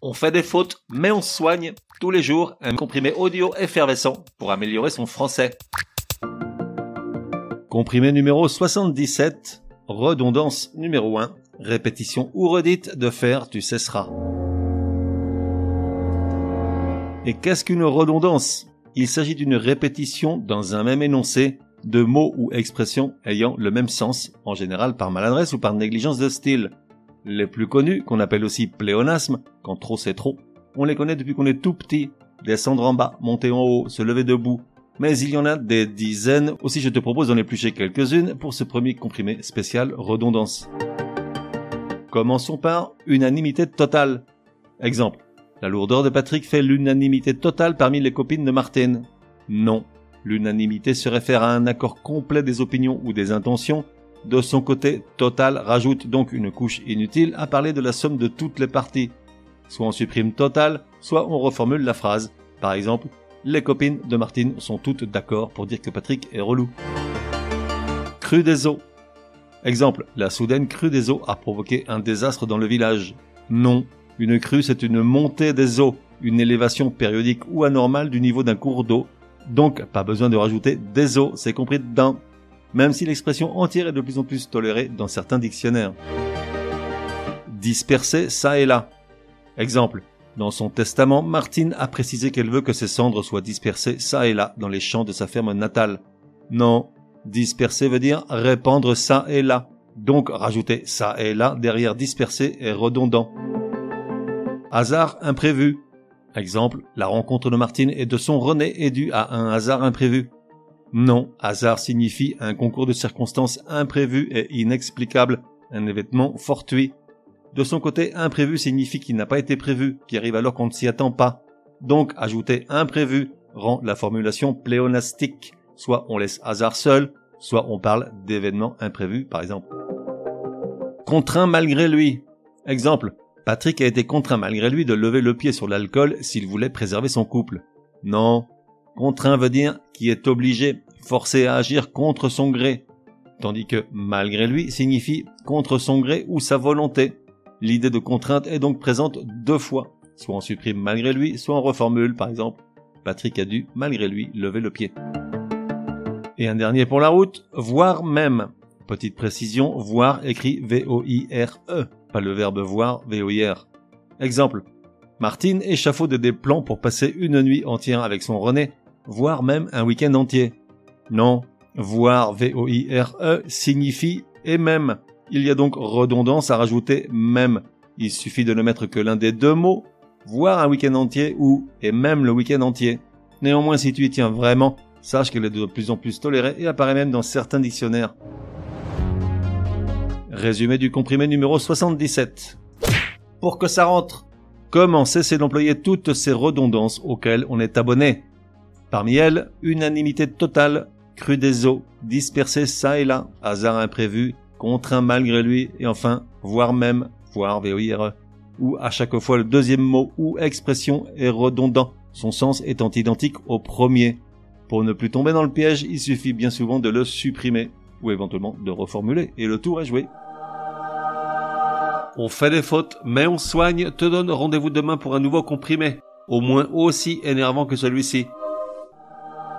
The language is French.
On fait des fautes, mais on soigne tous les jours un comprimé audio effervescent pour améliorer son français. Comprimé numéro 77, redondance numéro 1, répétition ou redite de faire tu cesseras. Et qu'est-ce qu'une redondance? Il s'agit d'une répétition dans un même énoncé de mots ou expressions ayant le même sens, en général par maladresse ou par négligence de style. Les plus connus, qu'on appelle aussi pléonasmes, quand trop c'est trop, on les connaît depuis qu'on est tout petit. Descendre en bas, monter en haut, se lever debout. Mais il y en a des dizaines, aussi je te propose d'en éplucher quelques-unes pour ce premier comprimé spécial redondance. Commençons par unanimité totale. Exemple. La lourdeur de Patrick fait l'unanimité totale parmi les copines de Martine. Non. L'unanimité se réfère à un accord complet des opinions ou des intentions de son côté, Total rajoute donc une couche inutile à parler de la somme de toutes les parties. Soit on supprime Total, soit on reformule la phrase. Par exemple, les copines de Martine sont toutes d'accord pour dire que Patrick est relou. Crue des eaux. Exemple, la soudaine crue des eaux a provoqué un désastre dans le village. Non, une crue c'est une montée des eaux, une élévation périodique ou anormale du niveau d'un cours d'eau. Donc, pas besoin de rajouter des eaux, c'est compris dedans même si l'expression entière est de plus en plus tolérée dans certains dictionnaires. Disperser ça et là. Exemple. Dans son testament, Martine a précisé qu'elle veut que ses cendres soient dispersées ça et là dans les champs de sa ferme natale. Non, disperser veut dire répandre ça et là. Donc rajouter ça et là derrière disperser est redondant. Hasard imprévu. Exemple, la rencontre de Martine et de son René est due à un hasard imprévu. Non, hasard signifie un concours de circonstances imprévues et inexplicables, un événement fortuit. De son côté, imprévu signifie qu'il n'a pas été prévu, qui arrive alors qu'on ne s'y attend pas. Donc, ajouter imprévu rend la formulation pléonastique. Soit on laisse hasard seul, soit on parle d'événements imprévus, par exemple. Contraint malgré lui. Exemple. Patrick a été contraint malgré lui de lever le pied sur l'alcool s'il voulait préserver son couple. Non, Contraint veut dire qui est obligé, forcé à agir contre son gré, tandis que malgré lui signifie contre son gré ou sa volonté. L'idée de contrainte est donc présente deux fois. Soit on supprime malgré lui, soit on reformule, par exemple, Patrick a dû, malgré lui, lever le pied. Et un dernier pour la route, voir même. Petite précision, voir écrit V-O-I-R-E, pas le verbe voir V-O-I-R. Exemple. Martine échafaude des plans pour passer une nuit entière avec son René, voire même un week-end entier. Non, voir V-O-I-R-E signifie et même. Il y a donc redondance à rajouter même. Il suffit de ne mettre que l'un des deux mots, voir un week-end entier ou et même le week-end entier. Néanmoins, si tu y tiens vraiment, sache qu'elle est de plus en plus tolérée et apparaît même dans certains dictionnaires. Résumé du comprimé numéro 77. Pour que ça rentre, comment cesser d'employer toutes ces redondances auxquelles on est abonné? Parmi elles, unanimité totale, crue des eaux, dispersée ça et là, hasard imprévu, contraint malgré lui, et enfin, voire même, voire VOIRE, où à chaque fois le deuxième mot ou expression est redondant, son sens étant identique au premier. Pour ne plus tomber dans le piège, il suffit bien souvent de le supprimer, ou éventuellement de reformuler, et le tour est joué. On fait des fautes, mais on soigne, te donne rendez-vous demain pour un nouveau comprimé, au moins aussi énervant que celui-ci.